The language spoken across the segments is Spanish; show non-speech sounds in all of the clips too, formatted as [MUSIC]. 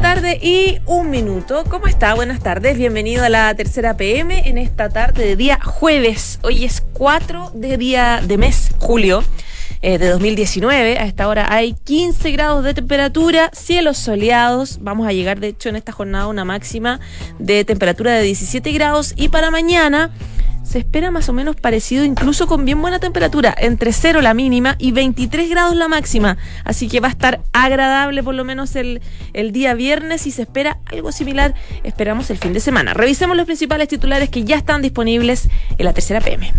Tarde y un minuto. ¿Cómo está? Buenas tardes. Bienvenido a la tercera PM en esta tarde de día jueves. Hoy es 4 de día de mes, julio. Eh, de 2019. A esta hora hay 15 grados de temperatura, cielos soleados. Vamos a llegar, de hecho, en esta jornada a una máxima de temperatura de 17 grados. Y para mañana se espera más o menos parecido, incluso con bien buena temperatura, entre 0 la mínima y 23 grados la máxima. Así que va a estar agradable por lo menos el, el día viernes y se espera algo similar, esperamos el fin de semana. Revisemos los principales titulares que ya están disponibles en la tercera PM.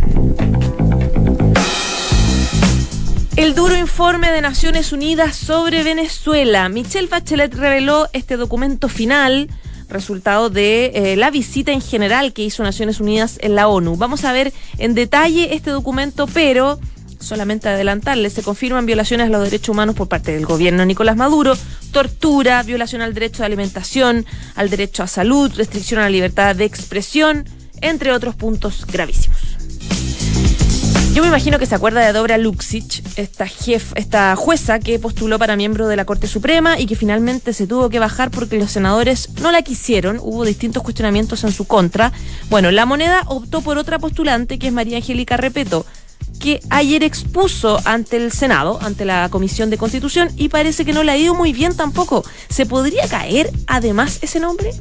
El duro informe de Naciones Unidas sobre Venezuela. Michelle Bachelet reveló este documento final resultado de eh, la visita en general que hizo Naciones Unidas en la ONU. Vamos a ver en detalle este documento, pero solamente adelantarle, se confirman violaciones a los derechos humanos por parte del gobierno Nicolás Maduro, tortura, violación al derecho de alimentación, al derecho a salud, restricción a la libertad de expresión, entre otros puntos gravísimos. Yo me imagino que se acuerda de Dobra Luxic, esta, jef, esta jueza que postuló para miembro de la Corte Suprema y que finalmente se tuvo que bajar porque los senadores no la quisieron. Hubo distintos cuestionamientos en su contra. Bueno, la moneda optó por otra postulante que es María Angélica Repeto que ayer expuso ante el Senado, ante la Comisión de Constitución, y parece que no le ha ido muy bien tampoco. ¿Se podría caer además ese nombre?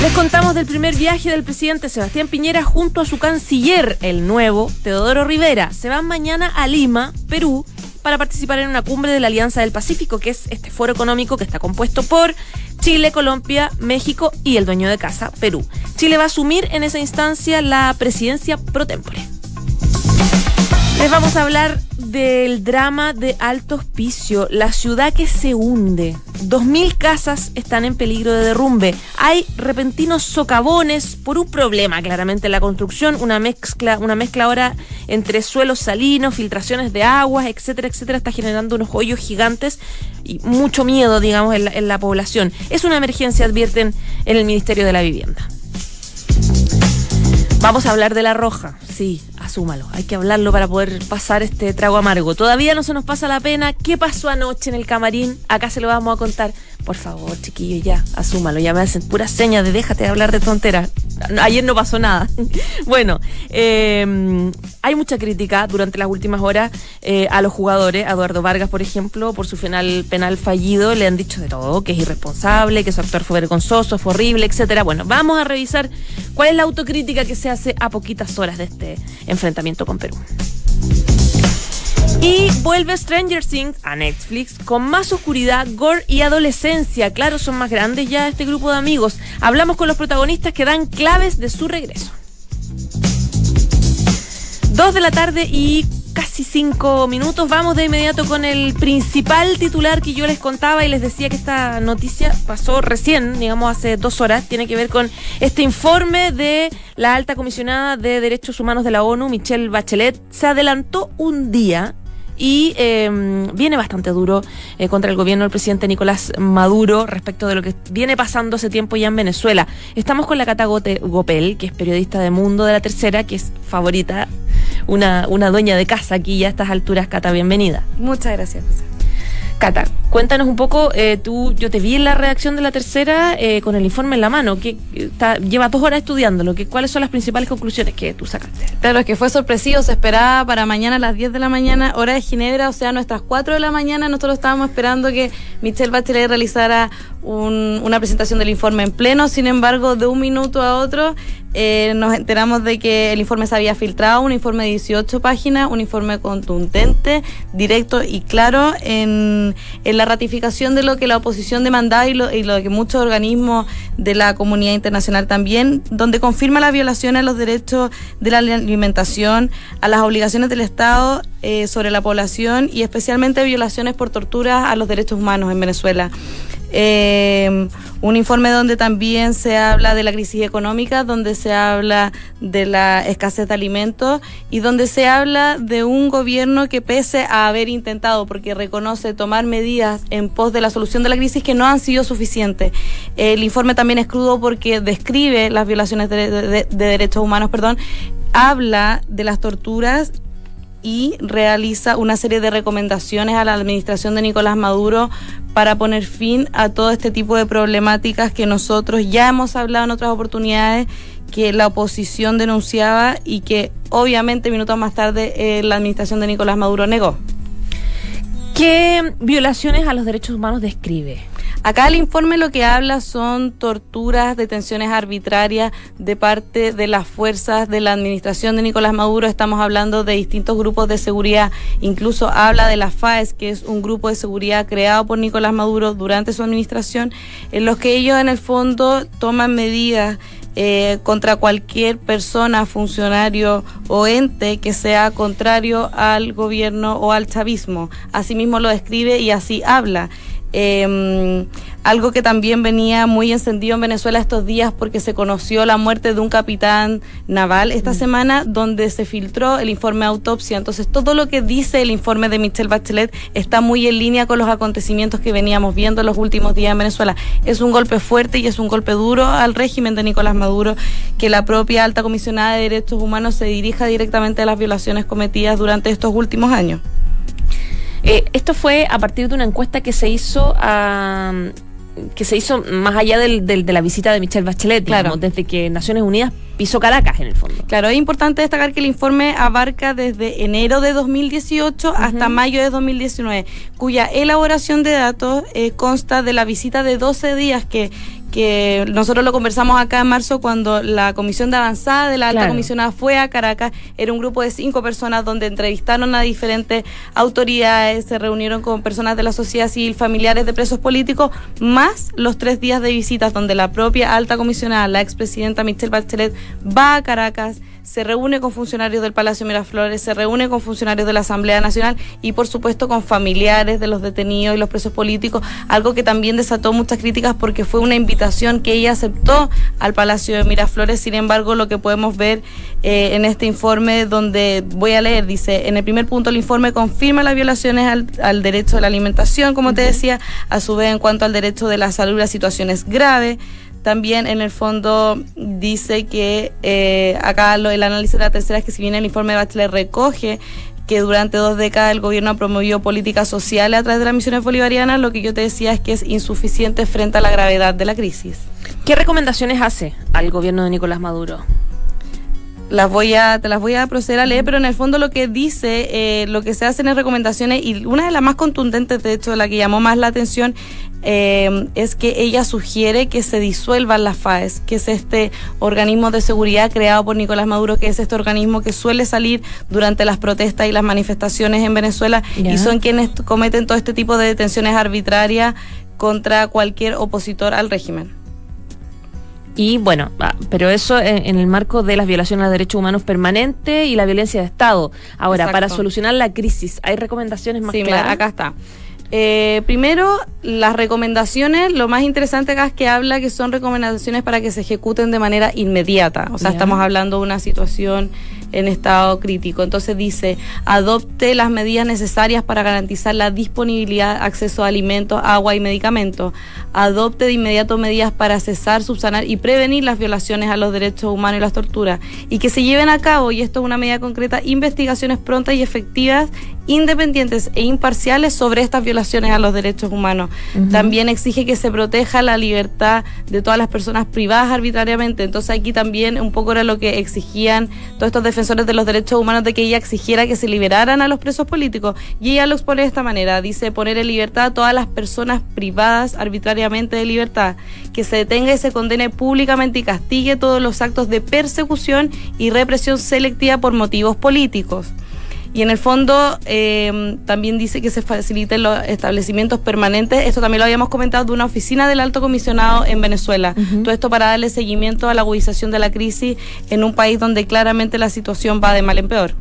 Les contamos del primer viaje del presidente Sebastián Piñera junto a su canciller, el nuevo Teodoro Rivera. Se van mañana a Lima, Perú, para participar en una cumbre de la Alianza del Pacífico, que es este foro económico que está compuesto por Chile, Colombia, México y el dueño de casa, Perú. Chile va a asumir en esa instancia la presidencia pro tempore. Les vamos a hablar del drama de Alto Hospicio, la ciudad que se hunde. Dos mil casas están en peligro de derrumbe. Hay repentinos socavones por un problema, claramente, en la construcción, una mezcla, una mezcla ahora entre suelos salinos, filtraciones de aguas, etcétera, etcétera, está generando unos hoyos gigantes y mucho miedo, digamos, en la población. Es una emergencia, advierten en el Ministerio de la Vivienda. Vamos a hablar de la roja, sí, asúmalo. Hay que hablarlo para poder pasar este trago amargo. Todavía no se nos pasa la pena. ¿Qué pasó anoche en el camarín? Acá se lo vamos a contar. Por favor, chiquillo, ya, asúmalo. Ya me hacen puras señas de déjate de hablar de tonteras. Ayer no pasó nada. [LAUGHS] bueno, eh, hay mucha crítica durante las últimas horas eh, a los jugadores. A Eduardo Vargas, por ejemplo, por su final penal fallido, le han dicho de todo, que es irresponsable, que su actuar fue vergonzoso, fue horrible, etcétera. Bueno, vamos a revisar cuál es la autocrítica que se hace a poquitas horas de este enfrentamiento con Perú. Y vuelve Stranger Things a Netflix con más oscuridad, gore y adolescencia. Claro, son más grandes ya este grupo de amigos. Hablamos con los protagonistas que dan claves de su regreso. Dos de la tarde y casi cinco minutos. Vamos de inmediato con el principal titular que yo les contaba y les decía que esta noticia pasó recién, digamos hace dos horas. Tiene que ver con este informe de la alta comisionada de Derechos Humanos de la ONU, Michelle Bachelet. Se adelantó un día y eh, viene bastante duro eh, contra el gobierno del presidente Nicolás Maduro respecto de lo que viene pasando hace tiempo ya en Venezuela. Estamos con la Cata Gopel, que es periodista de Mundo de la Tercera, que es favorita, una, una dueña de casa aquí ya a estas alturas. Cata, bienvenida. Muchas gracias, José. Cata, cuéntanos un poco, eh, tú, yo te vi en la redacción de la tercera eh, con el informe en la mano, que está, lleva dos horas estudiándolo, que, ¿cuáles son las principales conclusiones que tú sacaste? Claro, es que fue sorpresivo, se esperaba para mañana a las 10 de la mañana, hora de Ginebra, o sea, nuestras 4 de la mañana, nosotros estábamos esperando que Michelle Bachelet realizara un, una presentación del informe en pleno, sin embargo, de un minuto a otro eh, nos enteramos de que el informe se había filtrado, un informe de 18 páginas, un informe contundente, directo y claro en, en la ratificación de lo que la oposición demandaba y lo, y lo, que muchos organismos de la comunidad internacional también, donde confirma la violación a los derechos de la alimentación, a las obligaciones del Estado eh, sobre la población y especialmente violaciones por tortura a los derechos humanos en Venezuela. Eh, un informe donde también se habla de la crisis económica, donde se habla de la escasez de alimentos y donde se habla de un gobierno que pese a haber intentado, porque reconoce tomar medidas en pos de la solución de la crisis que no han sido suficientes. El informe también es crudo porque describe las violaciones de, de derechos humanos, perdón, habla de las torturas y realiza una serie de recomendaciones a la administración de Nicolás Maduro para poner fin a todo este tipo de problemáticas que nosotros ya hemos hablado en otras oportunidades que la oposición denunciaba y que obviamente minutos más tarde eh, la administración de Nicolás Maduro negó. ¿Qué violaciones a los derechos humanos describe? Acá el informe lo que habla son torturas, detenciones arbitrarias de parte de las fuerzas de la administración de Nicolás Maduro. Estamos hablando de distintos grupos de seguridad. Incluso habla de la FAES, que es un grupo de seguridad creado por Nicolás Maduro durante su administración, en los que ellos en el fondo toman medidas eh, contra cualquier persona, funcionario o ente que sea contrario al gobierno o al chavismo. Asimismo lo describe y así habla. Eh, algo que también venía muy encendido en Venezuela estos días porque se conoció la muerte de un capitán naval esta mm. semana donde se filtró el informe de autopsia. Entonces todo lo que dice el informe de Michelle Bachelet está muy en línea con los acontecimientos que veníamos viendo en los últimos días en Venezuela. Es un golpe fuerte y es un golpe duro al régimen de Nicolás Maduro que la propia alta comisionada de derechos humanos se dirija directamente a las violaciones cometidas durante estos últimos años. Eh, esto fue a partir de una encuesta que se hizo a que se hizo más allá del, de la visita de Michelle Bachelet, claro. desde que Naciones Unidas pisó Caracas en el fondo. Claro, es importante destacar que el informe abarca desde enero de 2018 hasta mayo de 2019, cuya elaboración de datos eh, consta de la visita de 12 días que que nosotros lo conversamos acá en marzo cuando la comisión de avanzada de la alta comisionada fue a Caracas, era un grupo de cinco personas donde entrevistaron a diferentes autoridades, se reunieron con personas de la sociedad civil, familiares de presos políticos, más los tres días de visitas donde la propia alta comisionada, la expresidenta Michelle Bachelet, va a Caracas se reúne con funcionarios del Palacio Miraflores, se reúne con funcionarios de la Asamblea Nacional y por supuesto con familiares de los detenidos y los presos políticos, algo que también desató muchas críticas porque fue una invitación que ella aceptó al Palacio de Miraflores, sin embargo lo que podemos ver eh, en este informe donde voy a leer, dice, en el primer punto el informe confirma las violaciones al, al derecho de la alimentación, como te decía, a su vez en cuanto al derecho de la salud, las situaciones graves, también en el fondo dice que eh, acá lo, el análisis de la tercera es que si bien el informe de Bachelet recoge que durante dos décadas el gobierno ha promovido políticas sociales a través de las misiones bolivarianas, lo que yo te decía es que es insuficiente frente a la gravedad de la crisis. ¿Qué recomendaciones hace al gobierno de Nicolás Maduro? Las voy a, te las voy a proceder a leer, pero en el fondo lo que dice, eh, lo que se hacen es recomendaciones, y una de las más contundentes, de hecho, la que llamó más la atención, eh, es que ella sugiere que se disuelvan las FAES, que es este organismo de seguridad creado por Nicolás Maduro, que es este organismo que suele salir durante las protestas y las manifestaciones en Venezuela, y son quienes cometen todo este tipo de detenciones arbitrarias contra cualquier opositor al régimen. Y bueno, ah, pero eso en, el marco de las violaciones a derechos humanos permanentes y la violencia de Estado. Ahora, para solucionar la crisis, ¿hay recomendaciones más sí, claras? acá está. Eh, primero, las recomendaciones, lo más interesante acá es que habla que son recomendaciones para que se ejecuten de manera inmediata. O sea, estamos hablando de una situación en estado crítico. Entonces dice, adopte las medidas necesarias para garantizar la disponibilidad, acceso a alimentos, agua y medicamentos. Adopte de inmediato medidas para cesar, subsanar y prevenir las violaciones a los derechos humanos y las torturas. Y que se lleven a cabo, y esto es una medida concreta, investigaciones prontas y efectivas independientes e imparciales sobre estas violaciones a los derechos humanos. También exige que se proteja la libertad de todas las personas privadas arbitrariamente. Entonces aquí también un poco era lo que exigían todos estos defensores de los derechos humanos de que ella exigiera que se liberaran a los presos políticos. Y ella lo expone de esta manera. Dice poner en libertad a todas las personas privadas arbitrariamente de libertad, que se detenga y se condene públicamente y castigue todos los actos de persecución y represión selectiva por motivos políticos. Y en el fondo eh, también dice que se faciliten los establecimientos permanentes. Esto también lo habíamos comentado de una oficina del alto comisionado en Venezuela. Todo esto para darle seguimiento a la agudización de la crisis en un país donde claramente la situación va de mal en peor.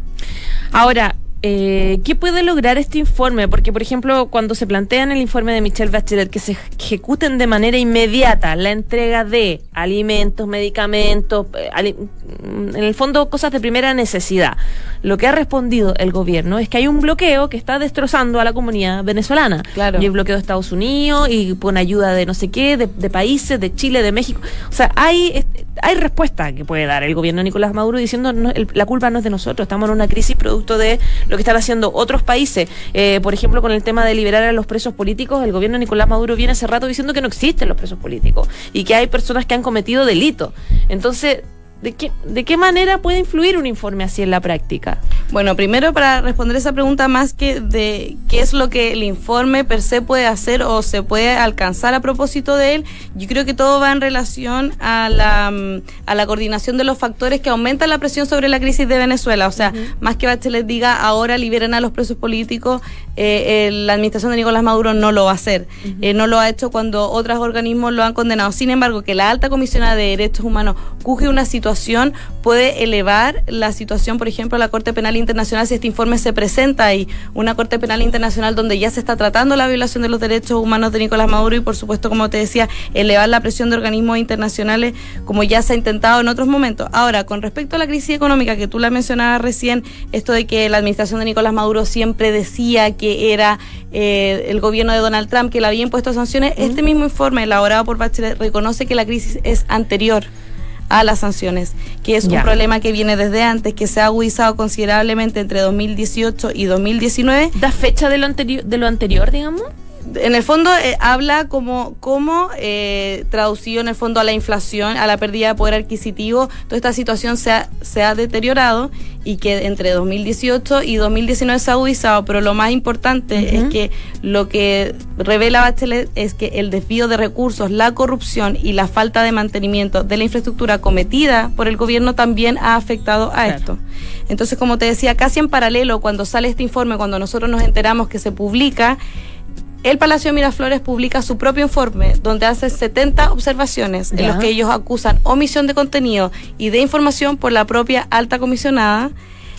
Ahora, eh, ¿qué puede lograr este informe? Porque, por ejemplo, cuando se plantea en el informe de Michelle Bachelet que se ejecuten de manera inmediata la entrega de alimentos, medicamentos, eh, en el fondo cosas de primera necesidad, lo que ha respondido el gobierno es que hay un bloqueo que está destrozando a la comunidad venezolana. Claro. Y el bloqueo de Estados Unidos y con ayuda de no sé qué, de, de países, de Chile, de México. O sea, hay, hay respuesta que puede dar el gobierno de Nicolás Maduro diciendo no, el, la culpa no es de nosotros, estamos en una crisis producto de lo que están haciendo otros países. Eh, por ejemplo, con el tema de liberar a los presos políticos, el gobierno de Nicolás Maduro viene hace rato diciendo que no existen los presos políticos y que hay personas que han cometido delitos. Entonces, ¿De qué, ¿De qué manera puede influir un informe así en la práctica? Bueno, primero para responder esa pregunta más que de qué es lo que el informe per se puede hacer o se puede alcanzar a propósito de él, yo creo que todo va en relación a la, a la coordinación de los factores que aumentan la presión sobre la crisis de Venezuela. O sea, uh -huh. más que Bachelet diga ahora liberen a los presos políticos, eh, eh, la administración de Nicolás Maduro no lo va a hacer. Uh -huh. eh, no lo ha hecho cuando otros organismos lo han condenado. Sin embargo, que la alta comisionada de derechos humanos juzgue una situación puede elevar la situación, por ejemplo, a la Corte Penal Internacional si este informe se presenta ahí, una Corte Penal Internacional donde ya se está tratando la violación de los derechos humanos de Nicolás Maduro y, por supuesto, como te decía, elevar la presión de organismos internacionales como ya se ha intentado en otros momentos. Ahora, con respecto a la crisis económica que tú la mencionabas recién, esto de que la administración de Nicolás Maduro siempre decía que era eh, el gobierno de Donald Trump que le había impuesto sanciones, uh -huh. este mismo informe elaborado por Bachelet reconoce que la crisis es anterior a las sanciones, que es ya. un problema que viene desde antes, que se ha agudizado considerablemente entre 2018 y 2019. ¿Da fecha de lo anterior, de lo anterior digamos? En el fondo eh, habla como cómo eh, traducido en el fondo a la inflación, a la pérdida de poder adquisitivo, toda esta situación se ha, se ha deteriorado y que entre 2018 y 2019 se ha agudizado, pero lo más importante uh -huh. es que lo que revela Bachelet es que el desvío de recursos, la corrupción y la falta de mantenimiento de la infraestructura cometida por el gobierno también ha afectado a claro. esto. Entonces, como te decía, casi en paralelo, cuando sale este informe, cuando nosotros nos enteramos que se publica, el Palacio de Miraflores publica su propio informe donde hace 70 observaciones en los que ellos acusan omisión de contenido y de información por la propia alta comisionada.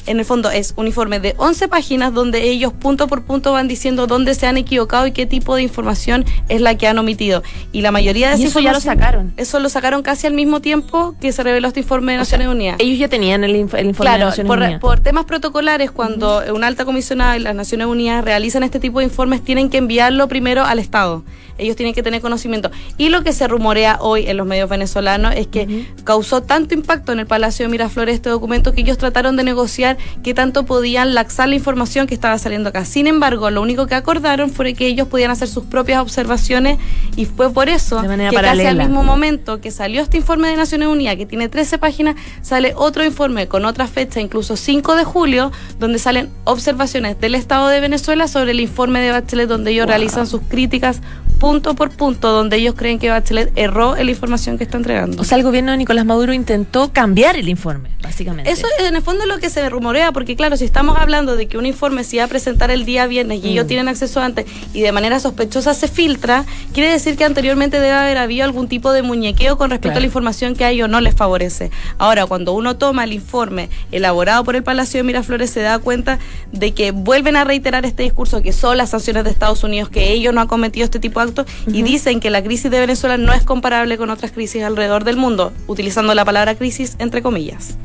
En el fondo es un informe de 11 páginas donde ellos punto por punto van diciendo dónde se han equivocado y qué tipo de información es la que han omitido. Y la mayoría de ¿Y eso ya lo sacaron. Eso lo sacaron casi al mismo tiempo que se reveló este informe de Naciones o sea, Unidas. Ellos ya tenían el, inf el informe claro, de Naciones por, Unidas. por temas protocolares, cuando uh -huh. una alta comisionada y las Naciones Unidas realizan este tipo de informes, tienen que enviarlo primero al Estado ellos tienen que tener conocimiento. Y lo que se rumorea hoy en los medios venezolanos es que uh -huh. causó tanto impacto en el Palacio de Miraflores este documento que ellos trataron de negociar qué tanto podían laxar la información que estaba saliendo acá. Sin embargo, lo único que acordaron fue que ellos podían hacer sus propias observaciones y fue por eso que paralela. casi al mismo momento que salió este informe de Naciones Unidas, que tiene 13 páginas, sale otro informe con otra fecha, incluso 5 de julio, donde salen observaciones del Estado de Venezuela sobre el informe de Bachelet, donde ellos wow. realizan sus críticas punto por punto donde ellos creen que Bachelet erró en la información que está entregando. O sea, el gobierno de Nicolás Maduro intentó cambiar el informe, básicamente. Eso en el fondo es lo que se rumorea, porque claro, si estamos hablando de que un informe se iba a presentar el día viernes y mm. ellos tienen acceso antes y de manera sospechosa se filtra, quiere decir que anteriormente debe haber habido algún tipo de muñequeo con respecto claro. a la información que a ellos no les favorece. Ahora, cuando uno toma el informe elaborado por el Palacio de Miraflores, se da cuenta de que vuelven a reiterar este discurso que son las sanciones de Estados Unidos, que ellos no han cometido este tipo de uh -huh. y dicen que la crisis de Venezuela no es comparable con otras crisis alrededor del mundo, utilizando la palabra crisis entre comillas.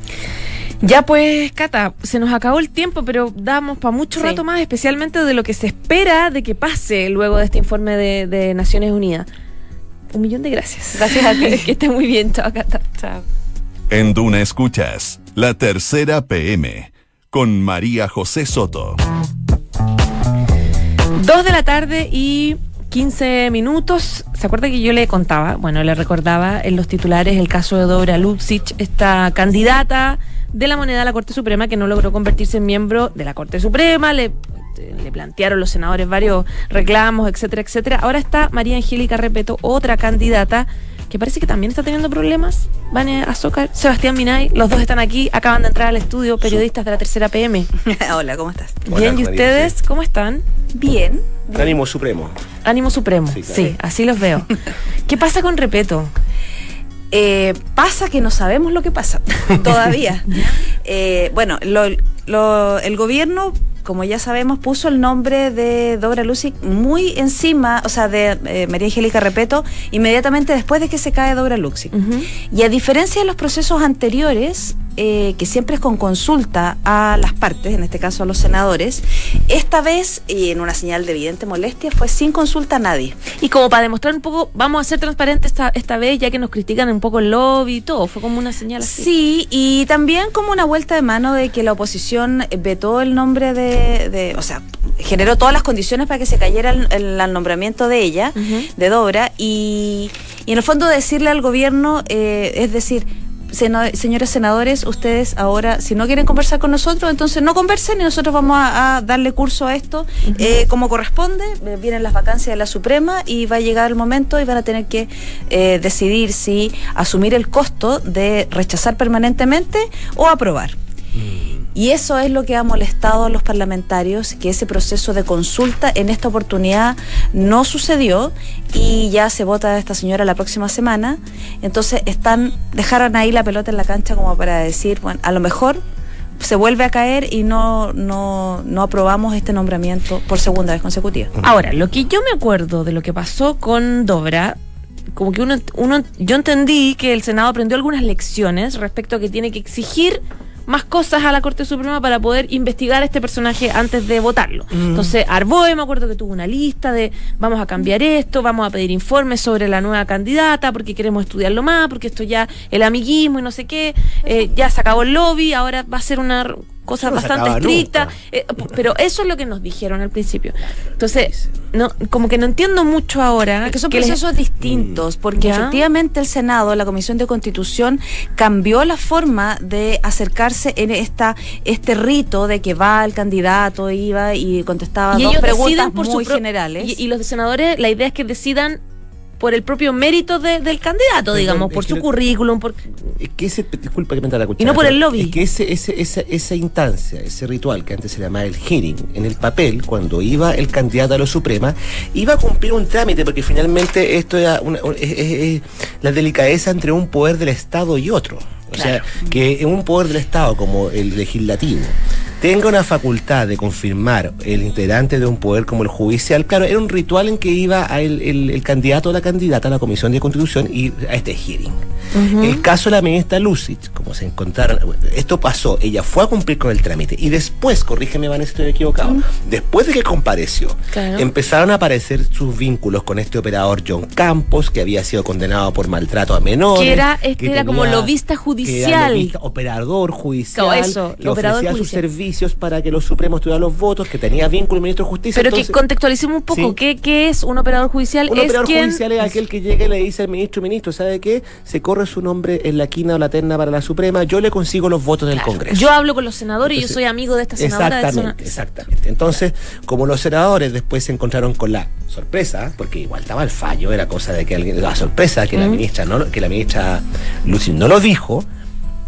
Ya pues, Cata, se nos acabó el tiempo, pero damos para mucho sí. rato más, especialmente de lo que se espera de que pase luego de este informe de, de Naciones Unidas. Un millón de gracias. Gracias a ti. [LAUGHS] que esté muy bien, chao, Cata. Chao. En Duna Escuchas, la tercera PM, con María José Soto. Dos de la tarde y 15 minutos. ¿Se acuerda que yo le contaba? Bueno, le recordaba en los titulares el caso de Dora Luxich, esta candidata de la moneda a la Corte Suprema que no logró convertirse en miembro de la Corte Suprema. Le, le plantearon los senadores varios reclamos, etcétera, etcétera. Ahora está María Angélica Repeto, otra candidata que parece que también está teniendo problemas. Vane Azócar, Sebastián Minay, los dos están aquí, acaban de entrar al estudio, periodistas de la tercera PM. [LAUGHS] Hola, ¿cómo estás? Bien, ¿y ustedes cómo están? Bien. Ánimo supremo. Ánimo supremo, sí, claro. sí así los veo. [LAUGHS] ¿Qué pasa con Repeto? Eh, pasa que no sabemos lo que pasa [LAUGHS] todavía. eh, bueno, lo, lo, el gobierno como ya sabemos, puso el nombre de Dobra Lucic muy encima, o sea, de eh, María Angélica Repeto, inmediatamente después de que se cae Dobra Lucic. Ujú. Y a diferencia de los procesos anteriores, eh, que siempre es con consulta a las partes, en este caso a los senadores, esta vez, y en una señal de evidente molestia, fue sin consulta a nadie. Y como para demostrar un poco, vamos a ser transparentes esta, esta vez, ya que nos critican un poco el lobby y todo, fue como una señal así. Sí, y también como una vuelta de mano de que la oposición vetó el nombre de, de- o sea, generó todas las condiciones para que se cayera el, el- el nombramiento de ella, de Dobra, y, y en el fondo decirle al gobierno, eh, es decir, señores senadores, ustedes ahora, si no quieren conversar con nosotros, entonces no conversen y nosotros vamos a, a darle curso a esto eh, como corresponde. Eh, Vienen las vacancias de la Suprema y va a llegar el momento y van a tener que eh, decidir si asumir el costo de rechazar permanentemente o aprobar. Y eso es lo que ha molestado a los parlamentarios, que ese proceso de consulta en esta oportunidad no sucedió y ya se vota esta señora la próxima semana. Entonces están dejaron ahí la pelota en la cancha como para decir, bueno, a lo mejor se vuelve a caer y no, no, no aprobamos este nombramiento por segunda vez consecutiva. Ahora, lo que yo me acuerdo de lo que pasó con Dobra, como que uno, uno, yo entendí que el Senado aprendió algunas lecciones respecto a que tiene que exigir más cosas a la Corte Suprema para poder investigar a este personaje antes de votarlo. Entonces, Arboe me acuerdo que tuvo una lista de vamos a cambiar esto, vamos a pedir informes sobre la nueva candidata porque queremos estudiarlo más, porque esto ya, el amiguismo y no sé qué, eh, ya se acabó el lobby, ahora va a ser una cosa no bastante nunca. Eh, pero eso es lo que nos dijeron al principio. Entonces, no, como que no entiendo mucho ahora. Es que son que les- procesos distintos, porque Ya. efectivamente el Senado, la Comisión de Constitución, cambió la forma de acercarse en esta este rito de que va el candidato, iba y contestaba y dos ellos preguntas deciden por muy pro- generales. Y, y los senadores, la idea es que decidan por el propio mérito de- del candidato, Perdón, digamos, por su lo- currículum, por Es que ese, disculpa que me la cuchara. Y no por el lobby. Es que ese, ese, esa, esa instancia, ese ritual que antes se llamaba el hearing, en el papel, cuando iba el candidato a la Suprema, iba a cumplir un trámite, porque finalmente esto era una- un- es- es- es la delicadeza entre un poder del Estado y otro. O sea, que un poder del Estado como el legislativo tenga una facultad de confirmar el integrante de un poder como el judicial, claro, era un ritual en que iba a el, el- el candidato o la candidata a la Comisión de Constitución y a este hearing. El caso de la ministra Lucic, como se encontraron, esto pasó, ella fue a cumplir con el trámite y después, corrígeme Vanessa, estoy equivocado, después de que compareció, Claro. empezaron a aparecer sus vínculos con este operador John Campos, que había sido condenado por maltrato a menores. Que era- este que era como lobista judicial. que era lobista, operador judicial, Claro, eso, que operador ofrecía sus judicial. Para que los supremos tuvieran los votos, que tenía vínculo el ministro de Justicia. Pero entonces- que contextualicemos un poco, Sí. ¿qué, qué es un operador judicial? un es operador quien judicial es aquel que llega y le dice al ministro, ministro, ¿sabe qué? Se corre su nombre en la quina o la terna para la Suprema, yo le consigo los votos del Congreso. yo hablo con los senadores y yo soy amigo de esta senadora. Exactamente, exactamente. Entonces, como los senadores después se encontraron con la sorpresa, porque igual estaba el fallo, era cosa de que alguien, la sorpresa que la ministra no, que la ministra Lucy no lo dijo,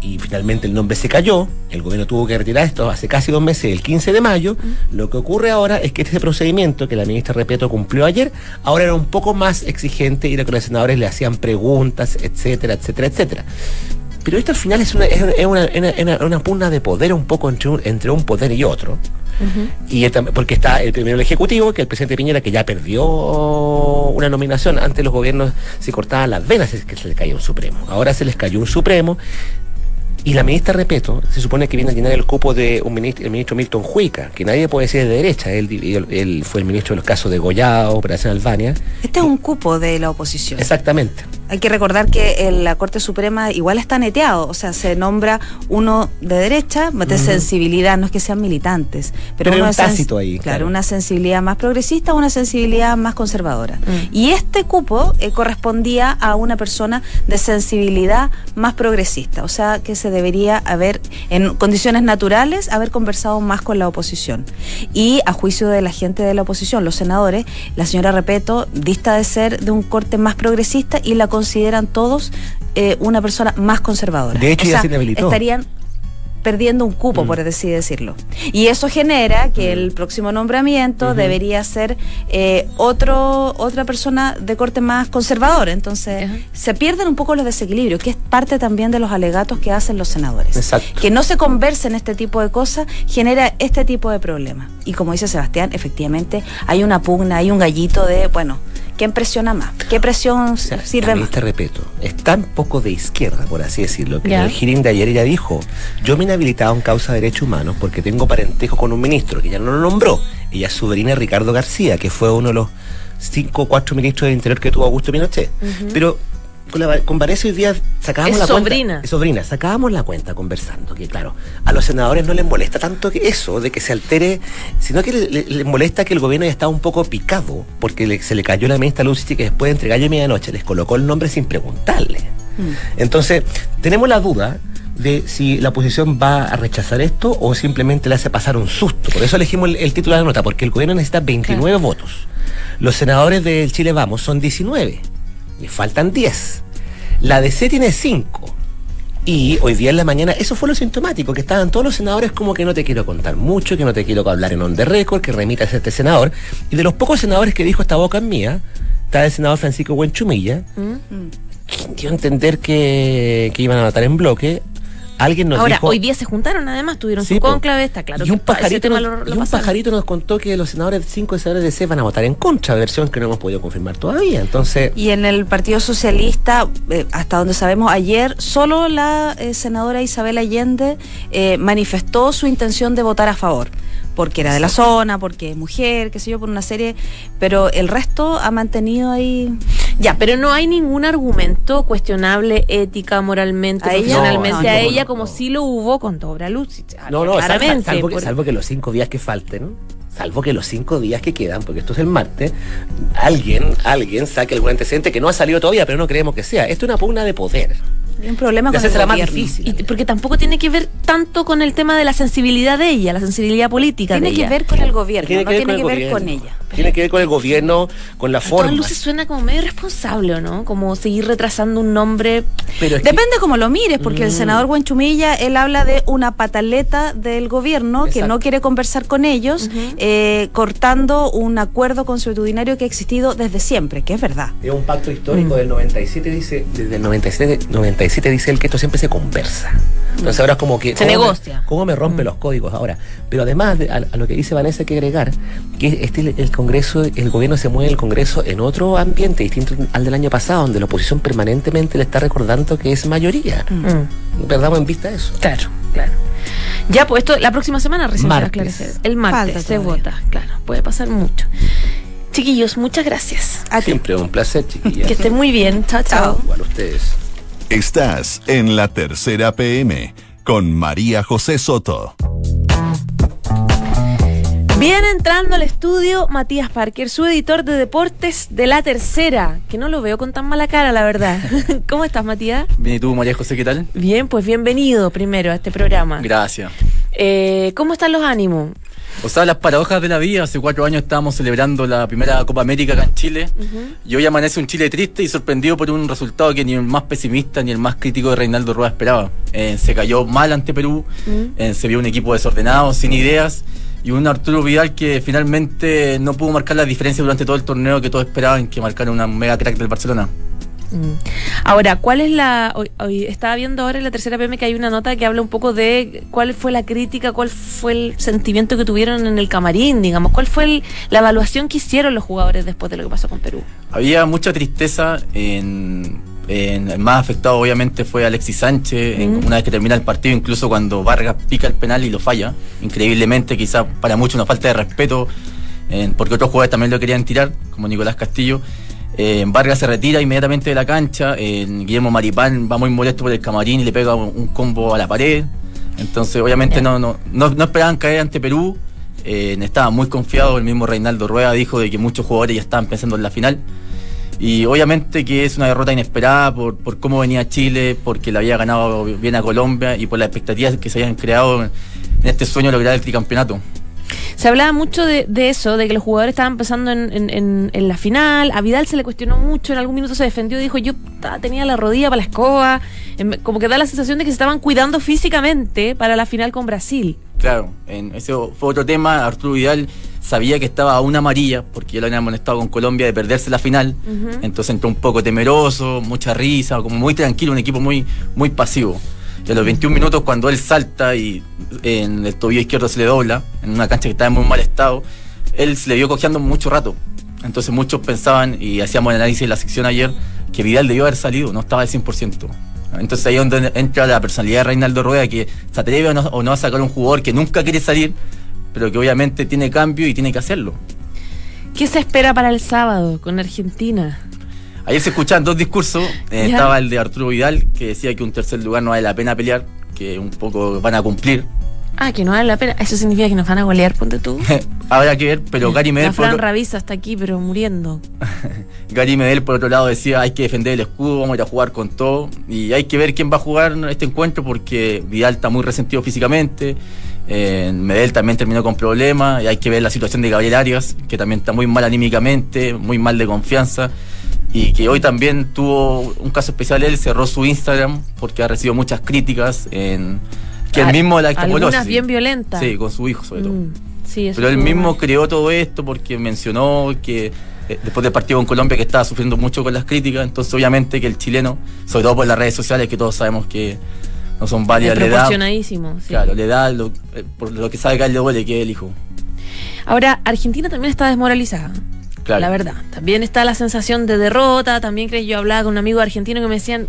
y finalmente el nombre se cayó, el gobierno tuvo que retirar esto hace casi dos meses, el 15 de mayo, lo que ocurre ahora es que este procedimiento que la ministra Repeto cumplió ayer, ahora era un poco más exigente y era que los senadores le hacían preguntas, etcétera, etcétera, etcétera. Pero esto al final es una, es una, es una- una- pugna de poder un poco entre un, entre un poder y otro. Y porque está el primero el Ejecutivo, que el presidente Piñera, que ya perdió una nominación. Antes los gobiernos se cortaban las venas es que se les caía un Supremo. Ahora se les cayó un Supremo. Y la ministra Repeto se supone que viene a llenar el cupo de un ministro, el ministro Milton Huica, que nadie puede decir de derecha. Él, él- él fue el ministro de los casos de Goyao, Operación Albania. Este es un cupo de la oposición. Exactamente. Hay que recordar que en la Corte Suprema igual está neteado, o sea, se nombra uno de derecha, de sensibilidad, no es que sean militantes, pero, Pero uno un tácito ahí, Claro, claro. una sensibilidad más progresista, una sensibilidad más conservadora. Y este cupo eh, correspondía a una persona de sensibilidad más progresista, o sea, que se debería haber, en condiciones naturales, haber conversado más con la oposición. Y a juicio de la gente de la oposición, los senadores, la señora Repeto dista de ser de un corte más progresista y la consideran todos eh, una persona más conservadora. De hecho, O ya sea, se inhabilitó. Estarían perdiendo un cupo, Mm. por así decirlo. Y eso genera que el próximo nombramiento debería ser eh, otro otra persona de corte más conservador. Entonces, se pierden un poco los desequilibrios, que es parte también de los alegatos que hacen los senadores. Exacto. Que no se conversen este tipo de cosas genera este tipo de problemas. Y como dice Sebastián, efectivamente hay una pugna, hay un gallito de, bueno, ¿quién presiona más? ¿Qué presión O sea, sirve más? te repito, es tan poco de izquierda, por así decirlo, que Ya. en el hearing de ayer ella dijo, yo me he inhabilitado en causa de derechos humanos porque tengo parentesco con un ministro, que ya no lo nombró. Ella es sobrina de Ricardo García, que fue uno de los cinco o cuatro ministros del Interior que tuvo Augusto Pinochet. Pero con, la, con hoy día sacábamos Es la sobrina. cuenta. Es sobrina. Sacábamos la cuenta conversando, que claro, a los senadores no les molesta tanto que eso, de que se altere, sino que le- le- les molesta que el gobierno ya está un poco picado, porque le- se le cayó la ministra Lucy que después de entregarle medianoche les colocó el nombre sin preguntarle. Entonces, tenemos la duda de si la oposición va a rechazar esto o simplemente le hace pasar un susto. Por eso elegimos el, el título de la nota, porque el gobierno necesita 29 votos. Los senadores del Chile Vamos son 19. Le faltan 10. La DC tiene 5. Y hoy día en la mañana, eso fue lo sintomático, que estaban todos los senadores como que no te quiero contar mucho, que no te quiero hablar en on the record, que remitas a este senador. Y de los pocos senadores que dijo esta boca es mía, está el senador Francisco Buenchumilla, quien dio a entender que, que iban a matar en bloque. Alguien nos Ahora, dijo... hoy día se juntaron además, tuvieron Sí, su po. cónclave, está claro. y un que pajarito, nos, lo- lo y un pajarito nos contó que los senadores, cinco senadores de C van a votar en contra, versión que no hemos podido confirmar todavía. Entonces, Y en el Partido Socialista, eh, hasta donde sabemos, ayer solo la eh, senadora Isabel Allende eh, manifestó su intención de votar a favor, porque era de la zona, porque es mujer, qué sé yo, por una serie, pero el resto ha mantenido ahí... Ya, pero no hay ningún argumento cuestionable ética, moralmente, ¿A ella? profesionalmente No, a ella, no, como no. sí lo hubo con Dobra Luz. no, no, salvo, claramente. salvo que, por- salvo que los cinco días que falten, salvo que los cinco días que quedan, porque esto es el martes, alguien, alguien saque algún antecedente que no ha salido todavía, pero no creemos que sea. Esto es una pugna de poder. Hay un problema con el más gobierno. difícil. Y porque tampoco tiene que ver tanto con el tema de la sensibilidad de ella, la sensibilidad política Tiene de que ella. ver con el gobierno, Tiene no que ver tiene que ver con ella. Tiene que ver con el gobierno, con la A todas forma. luces suena como medio irresponsable, ¿o ¿no? Como seguir retrasando un nombre. Pero es que- Depende cómo lo mires, porque el Mm. senador Buenchumilla, él habla de una pataleta del gobierno que no quiere conversar con ellos, eh, cortando un acuerdo consuetudinario que ha existido desde siempre, que es verdad. Es un pacto histórico del 97, dice, desde el 97, 97 dice él que esto siempre se conversa. Entonces ahora es como que... Se ¿cómo me- negocia. ¿Cómo me rompe los códigos ahora? Pero además, de- a, a lo que dice Vanessa, hay que agregar que este, el Congreso, el gobierno se mueve el Congreso en otro ambiente distinto al del año pasado, donde la oposición permanentemente le está recordando que es mayoría. Mm, Perdamos en vista eso. claro, claro. Ya, pues esto la próxima semana recién se va a esclarecer. El martes Falta se vota, claro, puede pasar mucho. Chiquillos, muchas gracias. A ti. Siempre un placer, chiquillas. Que estén muy bien. Chao, chao. Igual ustedes. Estás en la tercera PM con María José Soto. Viene entrando al estudio Matías Parker, su editor de deportes de La Tercera, que no lo veo con tan mala cara, la verdad. [LAUGHS] ¿Cómo estás, Matías? Bien, ¿y tú, María José, qué tal? Bien, pues bienvenido primero a este programa. Gracias. Eh, ¿Cómo están los ánimos? O sea, las paradojas de la vida. Hace cuatro años estábamos celebrando la primera Copa América acá en Chile. Y hoy amanece un Chile triste y sorprendido por un resultado que ni el más pesimista ni el más crítico de Reinaldo Rueda esperaba. Eh, se cayó mal ante Perú, eh, se vio un equipo desordenado, sin ideas. Y un Arturo Vidal que finalmente no pudo marcar la diferencia durante todo el torneo que todos esperaban que marcara una mega crack del Barcelona. Mm. Ahora, ¿cuál es la. Hoy, hoy estaba viendo ahora en la tercera PM que hay una nota que habla un poco de cuál fue la crítica, cuál fue el sentimiento que tuvieron en el camarín, digamos, cuál fue el- la evaluación que hicieron los jugadores después de lo que pasó con Perú. Había mucha tristeza en- el más afectado obviamente fue Alexis Sánchez Mm. una vez que termina el partido incluso cuando Vargas pica el penal y lo falla increíblemente quizás para muchos una falta de respeto porque otros jugadores también lo querían tirar como Nicolás Castillo. Eh, Vargas se retira inmediatamente de la cancha Guillermo Maripán va muy molesto por el camarín y le pega un, un combo a la pared. Entonces obviamente no, no, no, no esperaban caer ante Perú. Eh, estaba muy confiado el mismo Reinaldo Rueda dijo de que muchos jugadores ya estaban pensando en la final y obviamente que es una derrota inesperada por, por cómo venía Chile, porque le había ganado bien a Colombia y por las expectativas que se habían creado en este sueño de lograr el tricampeonato. Se hablaba mucho de, de eso, de que los jugadores estaban pensando en, en- en- en la final. A Vidal se le cuestionó mucho, en algún minuto se defendió y dijo, yo tenía la rodilla para la escoba. Em, Como que da la sensación de que se estaban cuidando físicamente para la final con Brasil. Claro, en, ese fue otro tema. Arturo Vidal sabía que estaba a una amarilla, porque ya lo habían amonestado con Colombia de perderse la final. Ujú. Entonces entró un poco temeroso, mucha risa, como muy tranquilo, un equipo muy, muy pasivo. Y a los 21 minutos, cuando él salta y en el tobillo izquierdo se le dobla, en una cancha que estaba en muy mal estado, él se le vio cojeando mucho rato. Entonces muchos pensaban, y hacíamos el análisis en la sección ayer, que Vidal debió haber salido, no estaba al 100%. Entonces ahí es donde entra la personalidad de Reinaldo Rueda, que se atreve o no, o no a sacar un jugador que nunca quiere salir, pero que obviamente tiene cambio y tiene que hacerlo. ¿Qué se espera para el sábado con Argentina? Ayer se escuchaban dos discursos. Eh, estaba el de Arturo Vidal, que decía que un tercer lugar no vale la pena pelear, que un poco van a cumplir. Ah, que no vale la pena. Eso significa que nos van a golear, ponte tú. [LAUGHS] Habrá que ver, pero Gary Medel, La Fran otro, Ravisa está aquí, pero muriendo. [LAUGHS] Gary Medel, por otro lado, decía hay que defender el escudo, vamos a ir a jugar con todo. Y hay que ver quién va a jugar este encuentro, porque Vidal está muy resentido físicamente. Eh, Medel también terminó con problemas. Y hay que ver la situación de Gabriel Arias, que también está muy mal anímicamente, muy mal de confianza. Y que hoy también tuvo un caso especial. Él cerró su Instagram porque ha recibido muchas críticas. En, que él Al- mismo la Algunas bien violentas. Sí, con su hijo sobre todo. Mm, sí, Pero él mismo mal. creó todo esto porque mencionó que eh, después del partido con Colombia que estaba sufriendo mucho con las críticas, entonces obviamente que el chileno, sobre todo por las redes sociales que todos sabemos que no son válidas, le da, Desproporcionadísimo, sí. claro, le da lo, eh, por lo que sabe que a él le duele que hijo. Ahora, Argentina también está desmoralizada. Claro. La verdad. También está la sensación de derrota. También creo yo hablaba con un amigo argentino que me decían,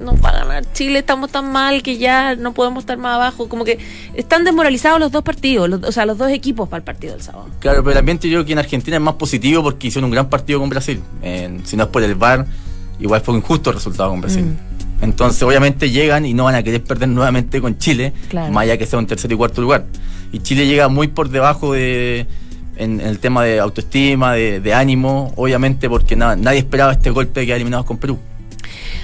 no va a ganar Chile, estamos tan mal que ya no podemos estar más abajo. Como que están desmoralizados los dos partidos, los- o sea, los dos equipos para el partido del sábado. Claro, pero el ambiente yo creo que en Argentina es más positivo porque hicieron un gran partido con Brasil. Eh, si no es por el VAR, igual fue injusto el resultado con Brasil. Mm. Entonces, obviamente llegan y no van a querer perder nuevamente con Chile, Claro. más allá que sea un tercer y cuarto lugar. Y Chile llega muy por debajo de en, en el tema de autoestima, de, de ánimo, obviamente porque na- nadie esperaba este golpe de quedar eliminados con Perú.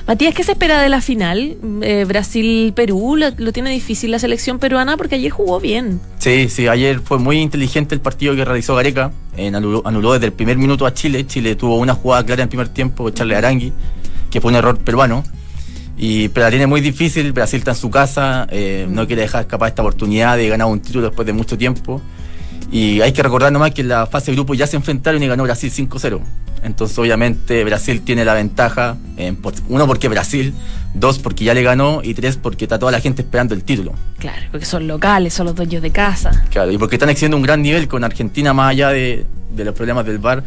Matías, ¿qué se espera de la final? Eh, Brasil-Perú, lo, lo tiene difícil la selección peruana porque ayer jugó bien. Sí, sí, ayer fue muy inteligente el partido que realizó Gareca. En anuló, anuló desde el primer minuto a Chile. Chile tuvo una jugada clara en el primer tiempo, echarle a Arangui, que fue un error peruano. Y, pero la tiene muy difícil, Brasil está en su casa, eh, no quiere dejar escapar esta oportunidad de ganar un título después de mucho tiempo. Y hay que recordar nomás que en la fase de grupo ya se enfrentaron y ganó Brasil 5-0. Entonces obviamente Brasil tiene la ventaja, eh, por- uno porque Brasil, dos porque ya le ganó y tres porque está toda la gente esperando el título. Claro, porque son locales, son los dueños de casa. Claro, y porque están exigiendo un gran nivel con Argentina, más allá de, de los problemas del VAR,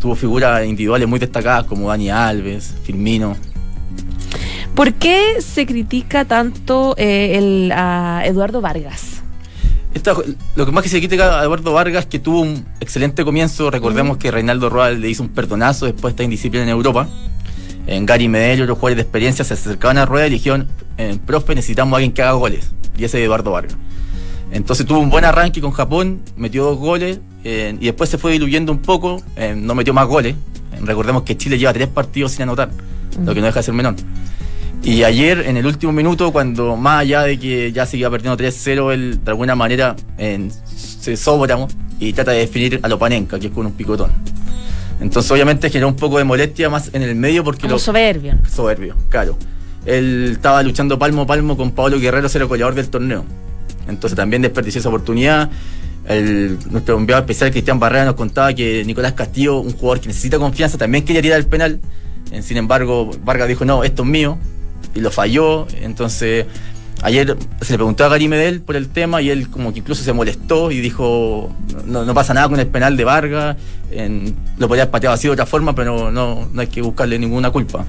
tuvo figuras individuales muy destacadas como Dani Alves, Firmino. ¿Por qué se critica tanto eh, el, a Eduardo Vargas? Esta- lo que más que se critica a Eduardo Vargas, que tuvo un excelente comienzo, recordemos que Reinaldo Roa le hizo un perdonazo después de esta indisciplina en Europa. En Gary Medel y otros jugadores de experiencia se acercaban a Rueda y dijeron, eh, profe, necesitamos a alguien que haga goles. Y ese es Eduardo Vargas. Entonces tuvo un buen arranque con Japón, metió dos goles eh, y después se fue diluyendo un poco, eh, no metió más goles. Recordemos que Chile lleva tres partidos sin anotar, lo que no deja de ser menor. Y ayer, en el último minuto, cuando más allá de que ya se iba perdiendo 3-0, él de alguna manera eh, se sobra y trata de definir a Lopanenka, que es con un picotón. Entonces, obviamente, generó un poco de molestia más en el medio porque Como lo, soberbio. soberbio, claro. Él estaba luchando palmo a palmo con Pablo Guerrero, ser el goleador del torneo. Entonces también desperdició esa oportunidad. El, nuestro enviado especial Cristian Barrera nos contaba que Nicolás Castillo, un jugador que necesita confianza, también quería tirar el penal. Sin embargo, Vargas dijo, no, esto es mío. Y lo falló. Entonces, ayer se le preguntó a Gary Medel por el tema y él como que incluso se molestó y dijo, no, no pasa nada con el penal de Vargas. En- lo podría haber pateado así de otra forma, pero no, no hay que buscarle ninguna culpa.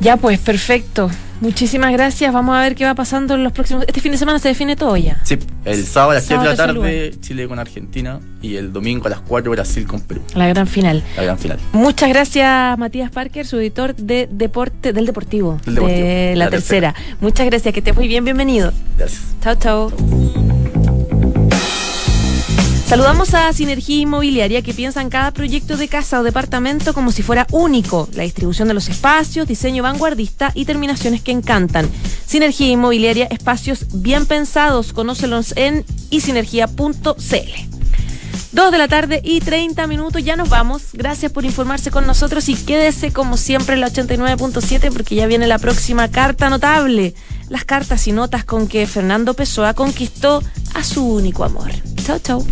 Ya pues, perfecto. Muchísimas gracias. Vamos a ver qué va pasando en los próximos... Este fin de semana se define todo ya. Sí, el sábado a las 7 de la tarde Chile con Argentina y el domingo a las 4 Brasil con Perú. La gran final. La gran final. Muchas gracias, Matías Parker, su editor de deporte, del Deportivo, Del Deportivo, de La, La tercera. Muchas gracias, que estés muy bien, bienvenido. Gracias. Chao, chao. Saludamos a Sinergia Inmobiliaria que piensa en cada proyecto de casa o departamento como si fuera único. La distribución de los espacios, diseño vanguardista y terminaciones que encantan. Sinergia Inmobiliaria, espacios bien pensados. Conócelos en isinergia.cl. Dos de la tarde y 30 minutos, ya nos vamos. Gracias por informarse con nosotros y quédese como siempre en la 89.7 porque ya viene la próxima carta notable. Las cartas y notas con que Fernando Pessoa conquistó a su único amor. Chau, chau.